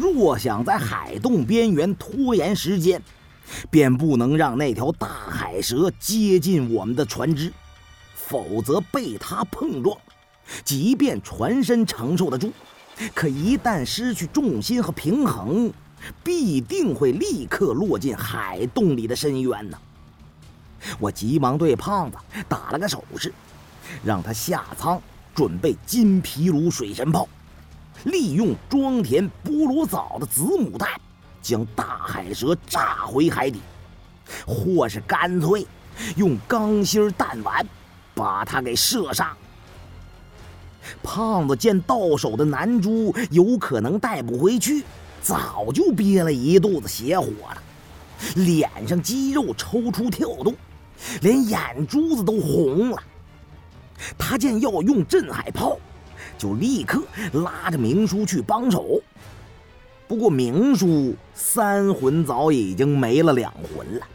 若想在海洞边缘拖延时间，便不能让那条大海蛇接近我们的船只，否则被它碰撞，即便船身承受得住，可一旦失去重心和平衡，必定会立刻落进海洞里的深渊呢。我急忙对胖子打了个手势，让他下舱准备金皮炉水神炮，利用装填菠萝藻的子母弹，将大海蛇炸回海底，或是干脆用钢芯弹丸把它给射杀。胖子见到手的南珠有可能带不回去，早就憋了一肚子邪火了，脸上肌肉抽搐跳动。连眼珠子都红了。他见要用镇海炮，就立刻拉着明叔去帮手。不过明叔三魂早已经没了两魂了。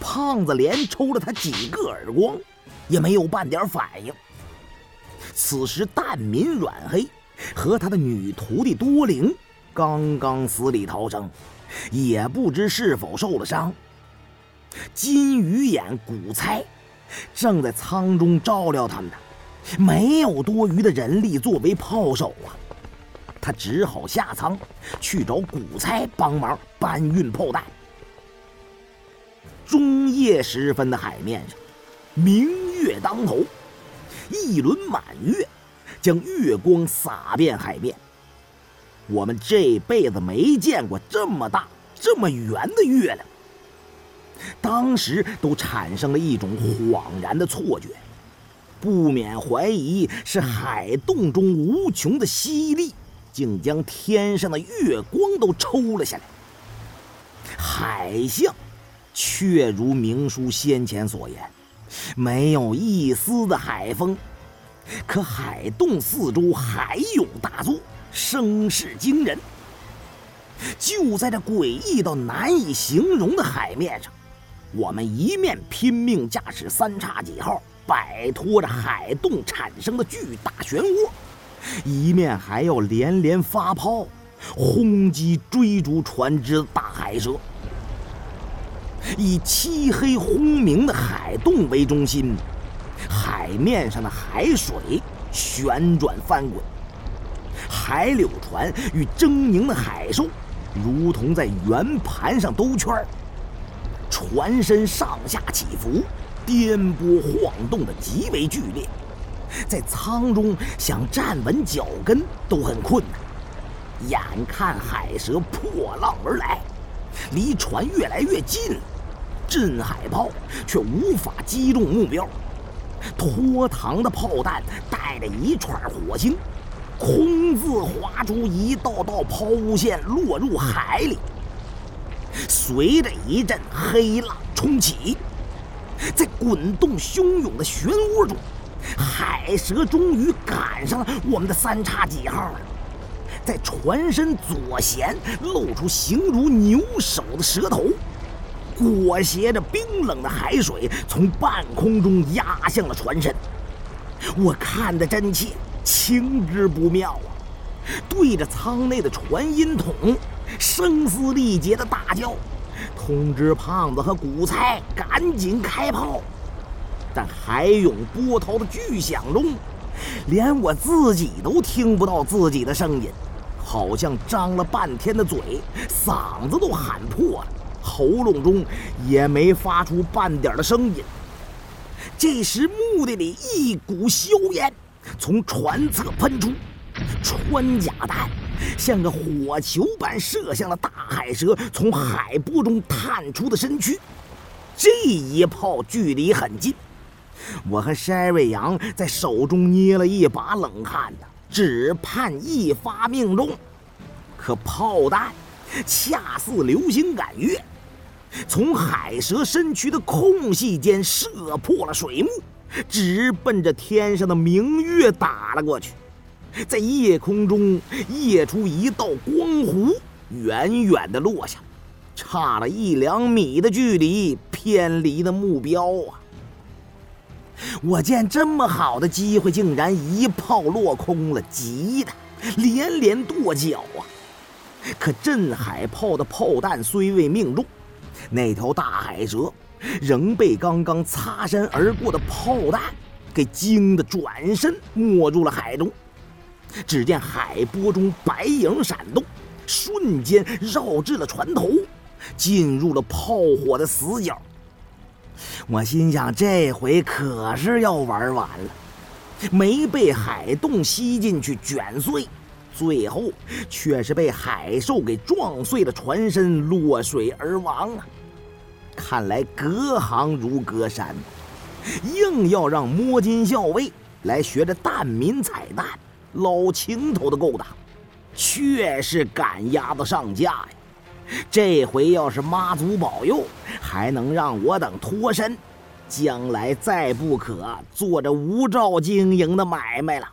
胖子连抽了他几个耳光，也没有半点反应。此时蛋民阮黑和他的女徒弟多灵刚刚死里逃生，也不知是否受了伤。金鱼眼古猜正在舱中照料他们呢，没有多余的人力作为炮手啊，他只好下舱去找古猜帮忙搬运炮弹。中夜时分的海面上，明月当头，一轮满月将月光洒遍海面。我们这辈子没见过这么大、这么圆的月亮。当时都产生了一种恍然的错觉，不免怀疑是海洞中无穷的吸力，竟将天上的月光都抽了下来。海象却如明叔先前所言，没有一丝的海风，可海洞四周海涌大作，声势惊人。就在这诡异到难以形容的海面上。我们一面拼命驾驶三叉戟号摆脱着海洞产生的巨大漩涡，一面还要连连发炮轰击追逐船只的大海蛇。以漆黑轰鸣的海洞为中心，海面上的海水旋转翻滚，海柳船与狰狞的海兽如同在圆盘上兜圈儿。船身上下起伏，颠簸晃动的极为剧烈，在舱中想站稳脚跟都很困难。眼看海蛇破浪而来，离船越来越近，镇海炮却无法击中目标。拖膛的炮弹带着一串火星，空自划出一道道抛物线，落入海里。随着一阵黑浪冲起，在滚动汹涌的漩涡中，海蛇终于赶上了我们的三叉戟号了。在船身左舷露出形如牛首的蛇头，裹挟着冰冷的海水从半空中压向了船身。我看得真切，情之不妙啊！对着舱内的传音筒。声嘶力竭的大叫，通知胖子和古才赶紧开炮。在海涌波涛的巨响中，连我自己都听不到自己的声音，好像张了半天的嘴，嗓子都喊破了，喉咙中也没发出半点的声音。这时，墓地里一股硝烟从船侧喷出，穿甲弹。像个火球般射向了大海蛇从海波中探出的身躯，这一炮距离很近，我和筛瑞阳在手中捏了一把冷汗呢，只盼一发命中。可炮弹恰似流星赶月，从海蛇身躯的空隙间射破了水幕，直奔着天上的明月打了过去。在夜空中夜出一道光弧，远远的落下，差了一两米的距离，偏离的目标啊！我见这么好的机会竟然一炮落空了，急的连连跺脚啊！可镇海炮的炮弹虽未命中，那条大海蛇仍被刚刚擦身而过的炮弹给惊得转身没入了海中。只见海波中白影闪动，瞬间绕至了船头，进入了炮火的死角。我心想，这回可是要玩完了，没被海洞吸进去卷碎。最后却是被海兽给撞碎了船身，落水而亡啊！看来隔行如隔山，硬要让摸金校尉来学着蛋民彩蛋、捞青头的勾当，确是赶鸭子上架呀！这回要是妈祖保佑，还能让我等脱身，将来再不可做着无照经营的买卖了。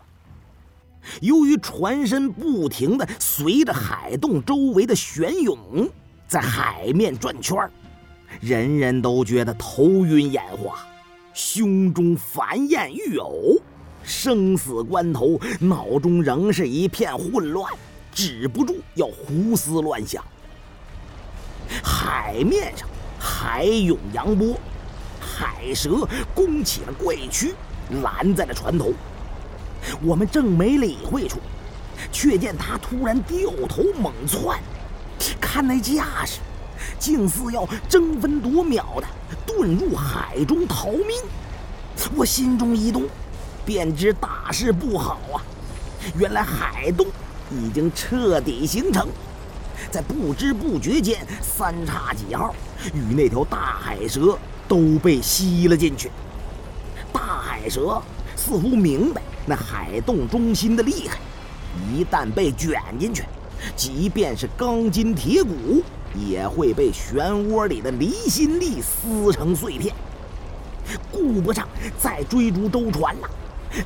由于船身不停的随着海洞周围的旋涌，在海面转圈人人都觉得头晕眼花，胸中烦厌欲呕，生死关头，脑中仍是一片混乱，止不住要胡思乱想。海面上海涌扬波，海蛇弓起了怪躯，拦在了船头。我们正没理会处，却见他突然掉头猛窜，看那架势，竟似要争分夺秒的遁入海中逃命。我心中一动，便知大事不好啊！原来海洞已经彻底形成，在不知不觉间，三叉戟号与那条大海蛇都被吸了进去。大海蛇似乎明白。那海洞中心的厉害，一旦被卷进去，即便是钢筋铁骨，也会被漩涡里的离心力撕成碎片。顾不上再追逐舟船了，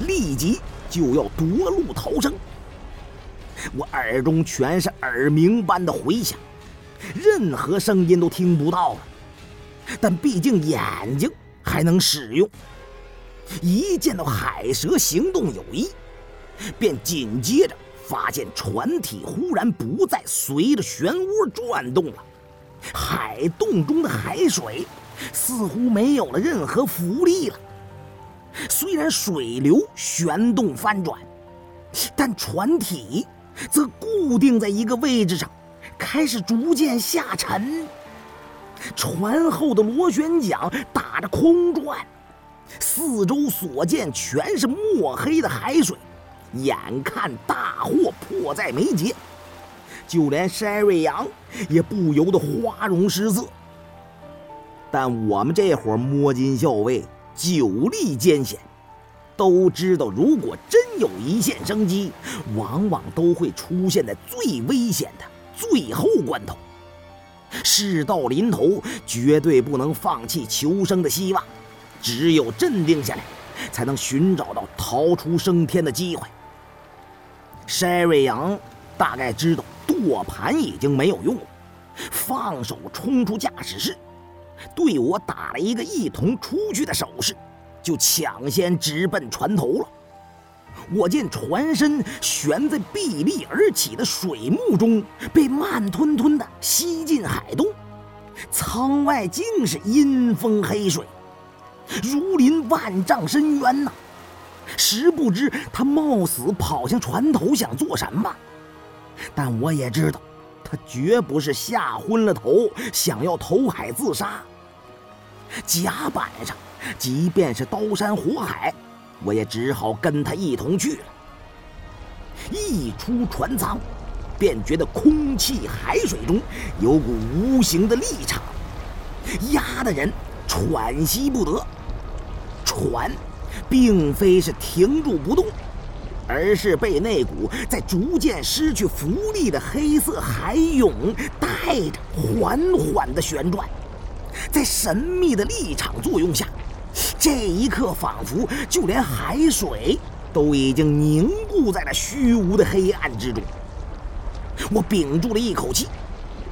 立即就要夺路逃生。我耳中全是耳鸣般的回响，任何声音都听不到了，但毕竟眼睛还能使用。一见到海蛇行动有异，便紧接着发现船体忽然不再随着漩涡转动了，海洞中的海水似乎没有了任何浮力了。虽然水流旋动翻转，但船体则固定在一个位置上，开始逐渐下沉。船后的螺旋桨打着空转。四周所见全是墨黑的海水，眼看大祸迫在眉睫，就连山瑞阳也不由得花容失色。但我们这伙摸金校尉久历艰险，都知道如果真有一线生机，往往都会出现在最危险的最后关头。事到临头，绝对不能放弃求生的希望。只有镇定下来，才能寻找到逃出升天的机会。筛瑞阳大概知道舵盘已经没有用了，放手冲出驾驶室，对我打了一个一同出去的手势，就抢先直奔船头了。我见船身悬在壁立而起的水幕中，被慢吞吞地吸进海洞，舱外竟是阴风黑水。如临万丈深渊呐！实不知他冒死跑向船头想做什么，但我也知道，他绝不是吓昏了头想要投海自杀。甲板上，即便是刀山火海，我也只好跟他一同去了。一出船舱，便觉得空气海水中有股无形的力场，压得人喘息不得。船，并非是停住不动，而是被那股在逐渐失去浮力的黑色海涌带着缓缓的旋转。在神秘的力场作用下，这一刻仿佛就连海水都已经凝固在了虚无的黑暗之中。我屏住了一口气，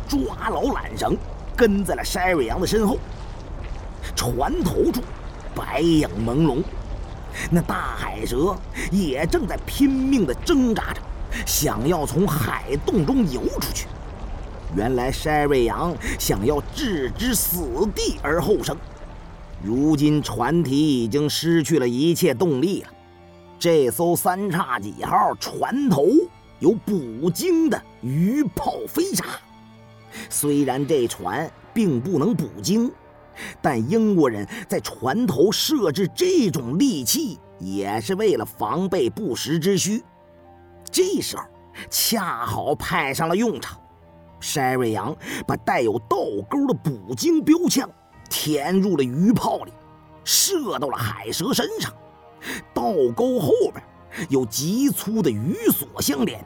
抓牢缆绳，跟在了筛瑞阳的身后。船头处。白影朦胧，那大海蛇也正在拼命地挣扎着，想要从海洞中游出去。原来筛瑞阳想要置之死地而后生。如今船体已经失去了一切动力了。这艘三叉戟号船头有捕鲸的鱼炮飞鲨，虽然这船并不能捕鲸，但英国人在船头设置这种利器，也是为了防备不时之需。这时候恰好派上了用场，筛瑞阳把带有倒钩的捕鲸标枪。填入了鱼炮里，射到了海蛇身上。倒钩后边有极粗的鱼索相连，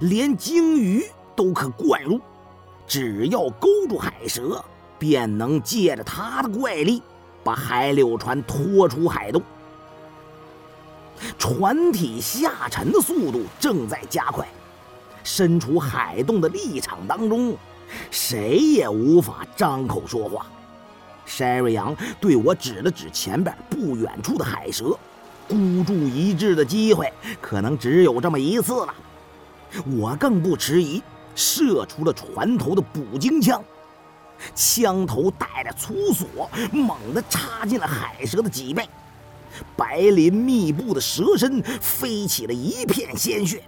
连鲸鱼都可灌入。只要勾住海蛇，便能借着它的怪力，把海柳船拖出海洞。船体下沉的速度正在加快，身处海洞的立场当中，谁也无法张口说话。筛瑞阳对我指了指前边不远处的海蛇，孤注一掷的机会可能只有这么一次了。我更不迟疑，射出了船头的捕鲸枪，枪头带着粗索，猛地插进了海蛇的脊背，白鳞密布的蛇身飞起了一片鲜血。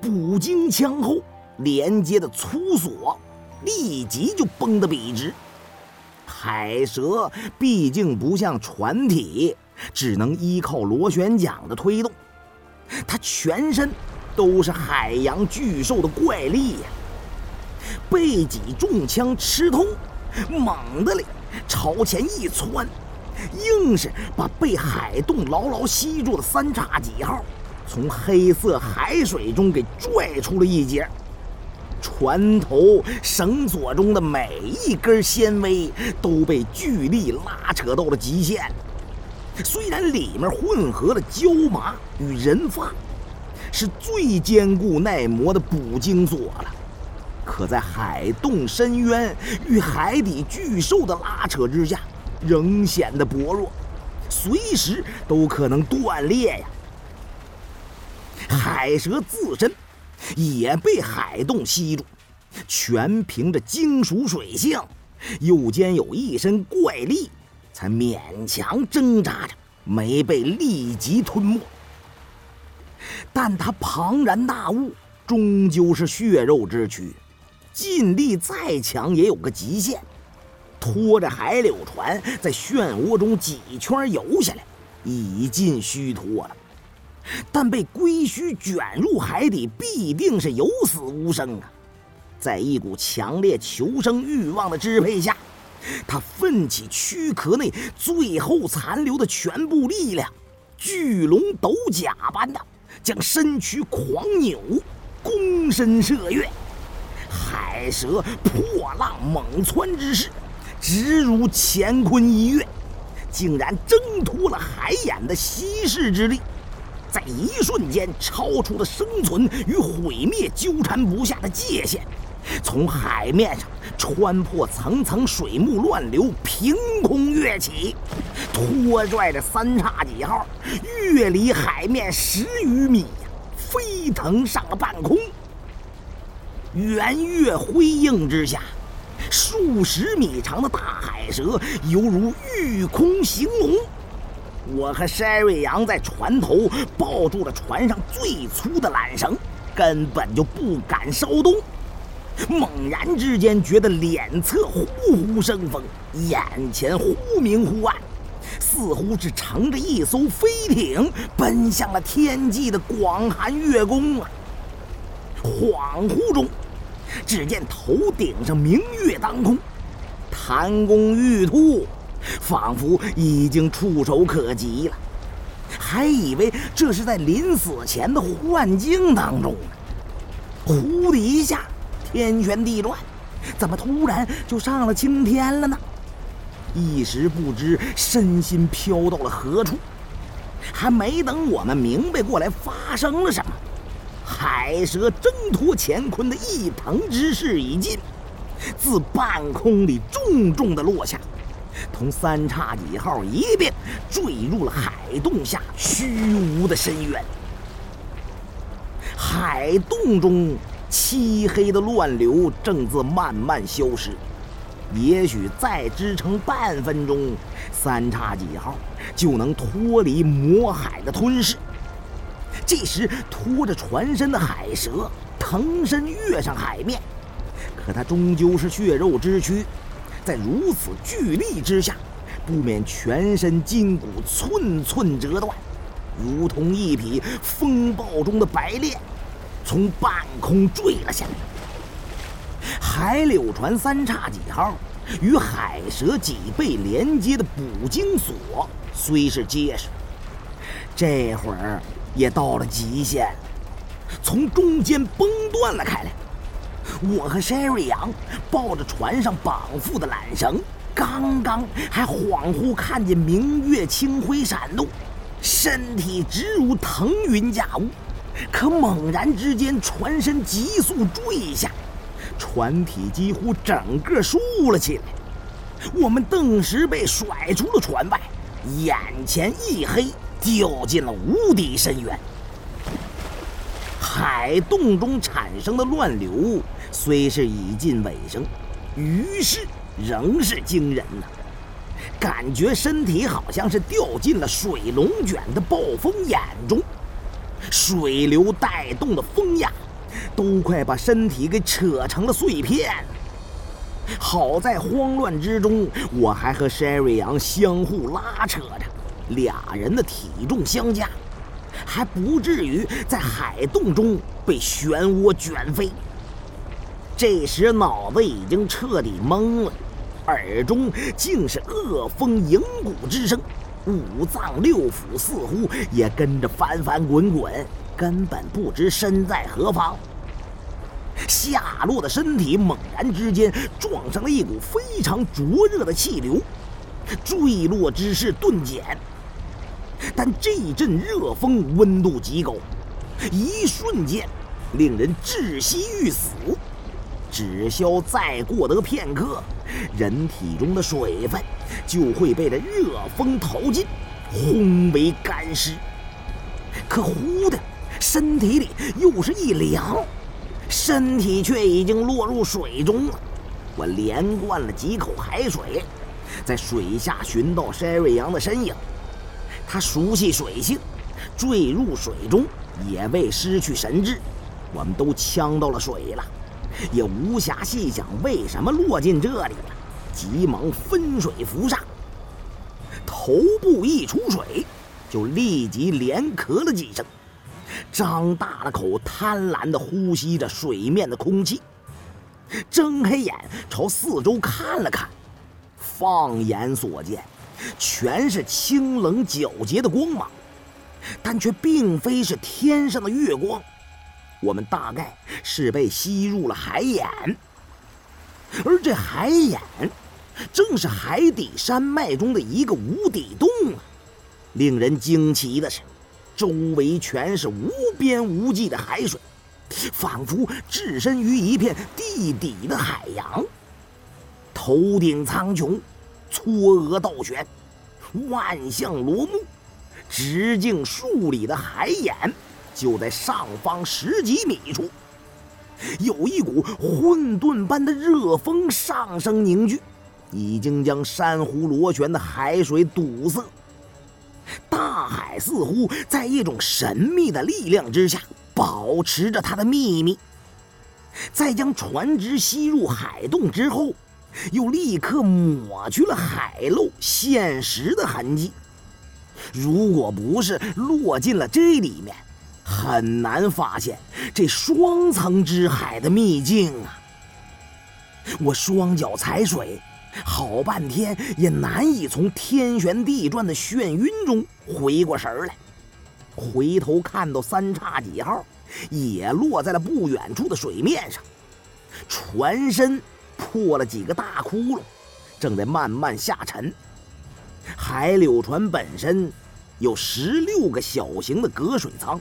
捕鲸枪后连接的粗索立即就崩得笔直。海蛇毕竟不像船体，只能依靠螺旋桨的推动，它全身都是海洋巨兽的怪力呀！背脊中枪吃痛，猛地里朝前一窜，硬是把被海洞牢牢吸住的三叉戟号从黑色海水中给拽出了一截。船头绳索中的每一根纤维都被巨力拉扯到了极限。虽然里面混合了胶麻与人发，是最坚固耐磨的捕鲸索了，可在海洞深渊与海底巨兽的拉扯之下，仍显得薄弱，随时都可能断裂呀。海蛇自身。也被海洞吸住，全凭着金属水性，又兼有一身怪力，才勉强挣扎着没被立即吞没。但他庞然大物终究是血肉之躯，劲力再强也有个极限。拖着海柳船在漩涡中几圈游下来，已尽虚脱了。但被龟须卷入海底，必定是有死无生啊！在一股强烈求生欲望的支配下，他奋起躯壳内最后残留的全部力量，巨龙斗甲般的将身躯狂扭，躬身射月。海蛇破浪猛窜之势，直如乾坤一跃，竟然挣脱了海眼的稀释之力。在一瞬间，超出了生存与毁灭纠缠不下的界限，从海面上穿破层层水幕乱流，凭空跃起，拖拽着三叉戟号越离海面十余米，飞腾上了半空。圆月辉映之下，数十米长的大海蛇犹如御空行龙。我和筛瑞阳在船头抱住了船上最粗的缆绳，根本就不敢稍动。猛然之间，觉得脸侧呼呼生风，眼前忽明忽暗，似乎是乘着一艘飞艇奔向了天际的广寒月宫啊！恍惚中，只见头顶上明月当空，潭宫玉兔。仿佛已经触手可及了，还以为这是在临死前的幻境当中呢。呼的一下，天旋地转，怎么突然就上了青天了呢？一时不知身心飘到了何处。还没等我们明白过来发生了什么，海蛇挣脱乾坤的一腾之势已尽，自半空里重重的落下。同三叉戟号一并坠入了海洞下虚无的深渊。海洞中漆黑的乱流正自慢慢消失。也许再支撑半分钟，三叉戟号就能脱离魔海的吞噬。这时，拖着船身的海蛇腾身跃上海面，可它终究是血肉之躯，在如此巨力之下，不免全身筋骨寸寸折断，如同一匹风暴中的白练，从半空坠了下来。海柳船三叉戟号与海蛇脊背连接的捕鲸索虽是结实，这会儿也到了极限，从中间崩断了开来。我和 Sherry 杨抱着船上绑缚的缆绳，刚刚还恍惚看见明月清辉闪动，身体直如腾云驾雾，可猛然之间，船身急速坠下。船体几乎整个竖了起来，我们顿时被甩出了船外，眼前一黑，掉进了无底深渊。海洞中产生的乱流虽是已近尾声，于是仍是惊人呐！感觉身体好像是掉进了水龙卷的暴风眼中，水流带动的风压。都快把身体给扯成了碎片。好在慌乱之中，我还和 Sherry 杨相互拉扯着，俩人的体重相加，还不至于在海洞中被漩涡卷飞。这时脑子已经彻底懵了，耳中竟是恶风迎骨之声，五脏六腑似乎也跟着翻翻滚滚，根本不知身在何方。下落的身体猛然之间撞上了一股非常灼热的气流，坠落之势顿减。但这阵热风温度极高，一瞬间令人窒息欲死。只消再过得片刻，人体中的水分就会被这热风淘尽，轰为干尸。可忽的，身体里又是一凉。身体却已经落入水中了。我连灌了几口海水，在水下寻到筛瑞阳的身影。他熟悉水性，坠入水中也未失去神智。我们都呛到了水了，也无暇细想为什么落进这里了，急忙分水浮上。头部一出水，就立即连咳了几声。张大了口，贪婪地呼吸着水面的空气，睁开眼朝四周看了看，放眼所见，全是清冷皎洁的光芒，但却并非是天上的月光。我们大概是被吸入了海眼，而这海眼正是海底山脉中的一个无底洞啊！令人惊奇的是。周围全是无边无际的海水，仿佛置身于一片地底的海洋。头顶苍穹，嵯峨倒悬，万象罗幕，直径数里的海眼就在上方十几米处。有一股混沌般的热风上升凝聚，已经将珊瑚螺旋的海水堵塞。大海似乎在一种神秘的力量之下保持着它的秘密。在将船只吸入海洞之后，又立刻抹去了海漏现实的痕迹。如果不是落进了这里面，很难发现这双层之海的秘境啊！我双脚踩水。好半天也难以从天旋地转的眩晕中回过神来，回头看到三叉戟号也落在了不远处的水面上，船身破了几个大窟窿，正在慢慢下沉。海柳船本身有十六个小型的隔水舱，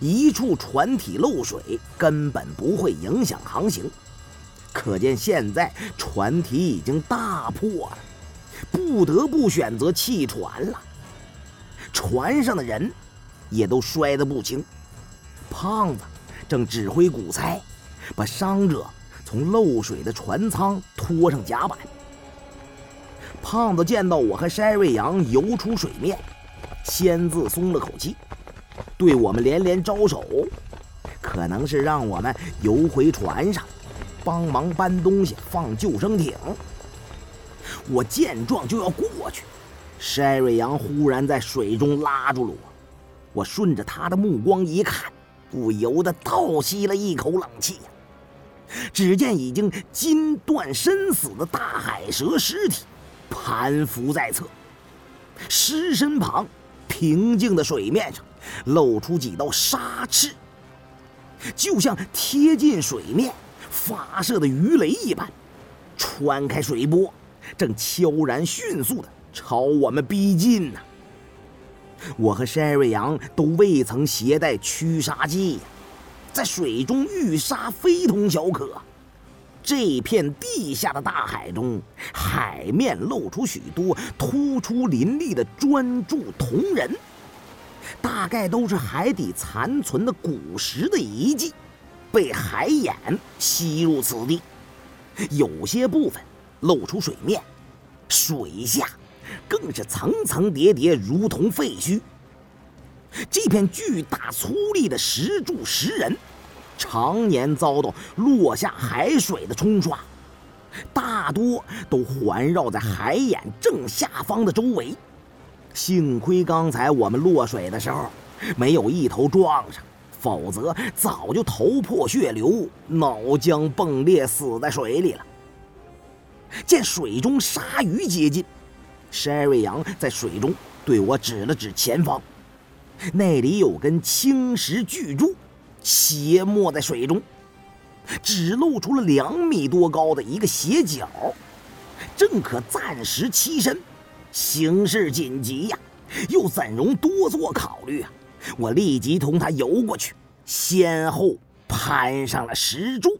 一处船体漏水根本不会影响航行。可见现在船体已经大破了，不得不选择弃船了。船上的人也都摔得不轻，胖子正指挥鼓猜，把伤者从漏水的船舱拖上甲板。胖子见到我和筛瑞阳游出水面，先自松了口气，对我们连连招手，可能是让我们游回船上，帮忙搬东西放救生艇。我见状就要过去，筛瑞阳忽然在水中拉住了我，我顺着他的目光一看，不由得倒吸了一口冷气！只见已经筋断身死的大海蛇尸体。盘伏在侧，尸身旁平静的水面上露出几道沙翅，就像贴近水面发射的鱼雷一般，穿开水波，正悄然迅速的朝我们逼近呢。我和山瑞阳都未曾携带驱杀剂，在水中遇杀非同小可。这片地下的大海中，海面露出许多突出林立的专注铜人，大概都是海底残存的古石的遗迹，被海眼吸入此地。有些部分露出水面，水下更是层层叠叠，如同废墟。这片巨大粗粝的石柱石人。常年遭到落下海水的冲刷，大多都环绕在海眼正下方的周围。幸亏刚才我们落水的时候没有一头撞上，否则早就头破血流、脑浆迸裂，死在水里了。见水中鲨鱼接近，山瑞阳在水中对我指了指前方，那里有根青石巨柱。斜没在水中，只露出了两米多高的一个斜角，正可暂时栖身。形势紧急呀，又怎容多做考虑啊？我立即同他游过去，先后攀上了石柱。